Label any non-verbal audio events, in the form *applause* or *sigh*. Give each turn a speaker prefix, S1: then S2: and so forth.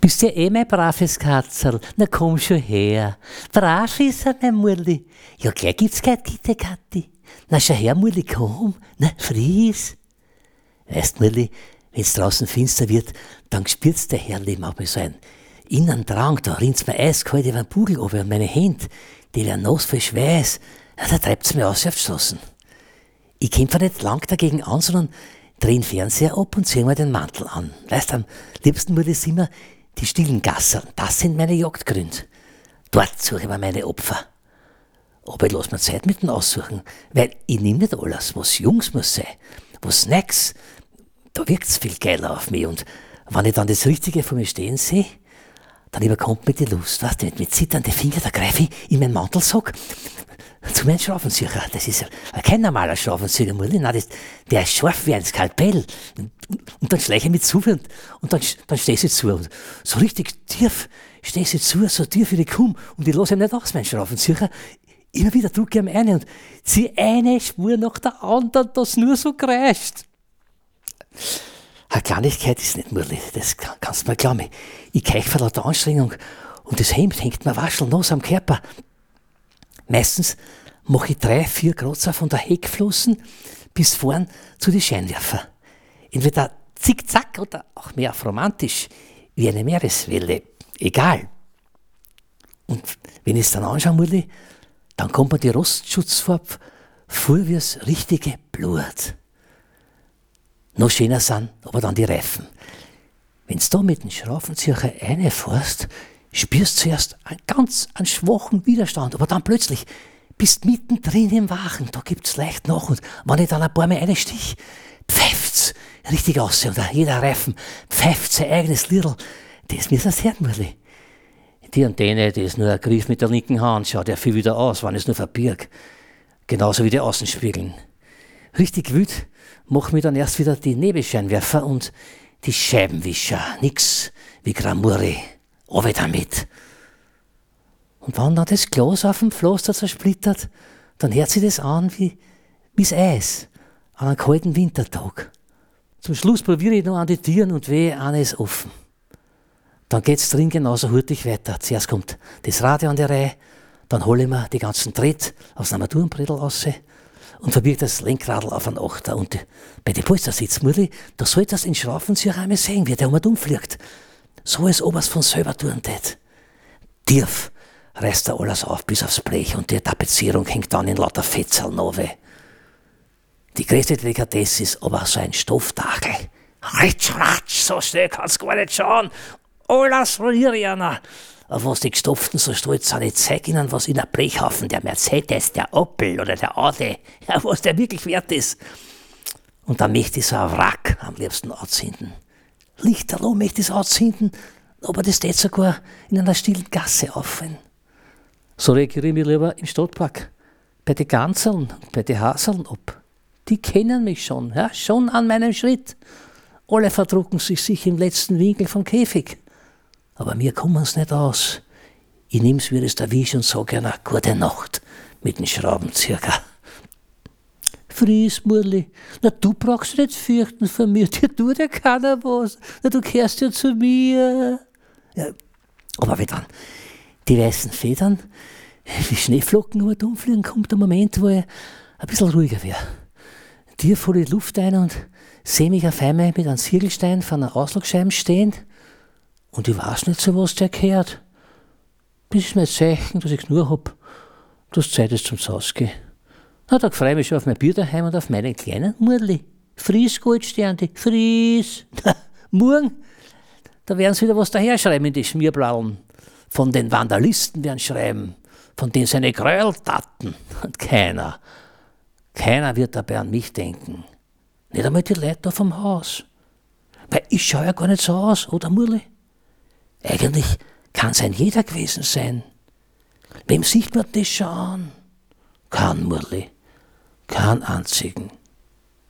S1: Bist ja eh mein braves Katzel. Na komm schon her. Brav ist er, mein Murli. Ja, gleich gibt's kein Gitte, Kathi. Na schau her, Murli, komm. Na, fries. Weißt, Murli, wenn's draußen finster wird, dann spürt's der Herrli manchmal so ein inneren Drang. Da rinnt's mir eiskalt über den Bugel runter und meine Hände, die werden nass voll Schweiß. Ja, da treibt's mir aus auf die Straßen. Ich kämpfe nicht lang dagegen an, sondern dreh den Fernseher ab und zieh mir den Mantel an. Weißt, am liebsten Murli sind wir die stillen Gassen, das sind meine Jagdgründe. Dort suche ich mir meine Opfer. Aber ich lasse mir Zeit mit dem Aussuchen, weil ich nehme nicht alles, was Jungs muss sein, was Snacks, da wirkt's viel geiler auf mich. Und wenn ich dann das Richtige vor mir stehen sehe, dann überkommt mir die Lust, weißt du, mit, mit zitternden Fingern, da greife ich in meinen Mantelsack zu meinem Schraubenzieher. Das ist kein normaler Schraubenzieher, Nein, das, der ist scharf wie ein Skalpell. Und, und dann schleiche ich mit zu und, und dann, dann stehe ich zu. Und so richtig tief stehe ich zu, so tief wie ich komme. Und ich lasse ihn nicht aus, mein Schraubenzieher. Immer wieder drücke ich ihm eine und ziehe eine Spur nach der anderen, das nur so kreischt. Eine Kleinigkeit ist nicht Murli, das kannst du mir glauben. Ich keiche vor lauter Anstrengung und das Hemd hängt mir waschelnos am Körper. Meistens mache ich drei, vier Kratzer von der Heckflossen bis vorn zu den Scheinwerfer. Entweder zickzack oder auch mehr auf romantisch, wie eine Meereswelle. Egal. Und wenn ich es dann anschaue, Mulli, dann kommt mir die Rostschutzfarbe vor wie das richtige Blut. Noch schöner sind aber dann die Reifen. Wenn du da mit dem Schraubenzieher reinfährst, spürst zuerst einen ganz einen schwachen Widerstand, aber dann plötzlich bist mittendrin im Wagen, da gibt's leicht nach und wenn ich dann ein paar Mal reinstich, pfeift's richtig aus und jeder Reifen pfeift sein eigenes Lidl. Das mir das Herrenmurli. Die Antenne, die ist nur ein Griff mit der linken Hand, schaut ja viel wieder aus, wenn es nur verbirg. Genauso wie die Außenspiegeln. Richtig wüt machen wir dann erst wieder die Nebelscheinwerfer und die Scheibenwischer. Nix wie Gramuri. Owe damit. Und wenn dann das Glas auf dem Pflaster zersplittert, dann hört sich das an wie, wie's Eis an einem kalten Wintertag. Zum Schluss probiere ich noch an die Türen und wehe, eine ist offen. Dann geht's drin genauso hurtig weiter. Zuerst kommt das Radio an die Reihe, dann hole ich mir die ganzen Tritt aus dem Armaturenbrettel raus und verbirgt das Lenkradl auf einen Achter. Und bei den Polstersitzmurli, da soll das in Schraubenzieher einmal sehen, wie der um umfliegt. So als ob er es von selber tun tät. Tief reißt er alles auf bis aufs Blech und die Tapezierung hängt dann in lauter Fetzeln runter. Die größte Delikatesse ist aber so ein Stoffdachel. Ritsch, ratsch, so schnell kannst du gar nicht schauen. Alles Rierjana. Auf was die Gestopften so stolz sind, ich zeig ihnen, was in der Blechhaufen, der Mercedes, der Opel oder der Audi, ja, was der wirklich wert ist. Und dann möchte ich so ein Wrack am liebsten anzünden. Lichterloh möchte ich es anzünden, aber das tät sogar in einer stillen Gasse auffallen. So reagiere ich mich lieber im Stadtpark, bei den Ganseln, bei den Haseln ab. Die kennen mich schon, ja, schon an meinem Schritt. Alle verdrucken sich sich im letzten Winkel vom Käfig. Aber mir kommen es nicht aus. Ich nehm's wie es erwischt und sag einer gute Nacht mit dem Schraubenzieher. Fries, Murli. Na, du brauchst nicht fürchten vor mir, *laughs* dir tut ja keiner was. Na, du kehrst ja zu mir. Ja, aber wie dann die weißen Federn, *laughs* wie Schneeflocken nur umfliegen, kommt der Moment, wo ich ein bisschen ruhiger wäre. Dir vor die Luft ein und sehe mich auf einmal mit einem Ziegelstein von einer Auslaugscheibe stehen und ich weiß nicht so, was der gehört. Bis ich mir Zeichen, dass ich nur hab, dass Zeit ist zum Sausgehen. Na, da freue ich mich schon auf mein Bier daheim und auf meinen kleinen Murli. Fries, Goldsternte, Fries. *laughs* Morgen, da werden sie wieder was daherschreiben in die Schmierblauen. Von den Vandalisten werden schreiben, von denen seine Gräueltaten. *laughs* Und keiner, keiner wird dabei an mich denken. Nicht einmal die Leute da vom Haus. Weil ich schaue ja gar nicht so aus, oder Murli? Eigentlich kann es ein jeder gewesen sein. Wem sieht man das schon an? Kein Murli, keinen einzigen.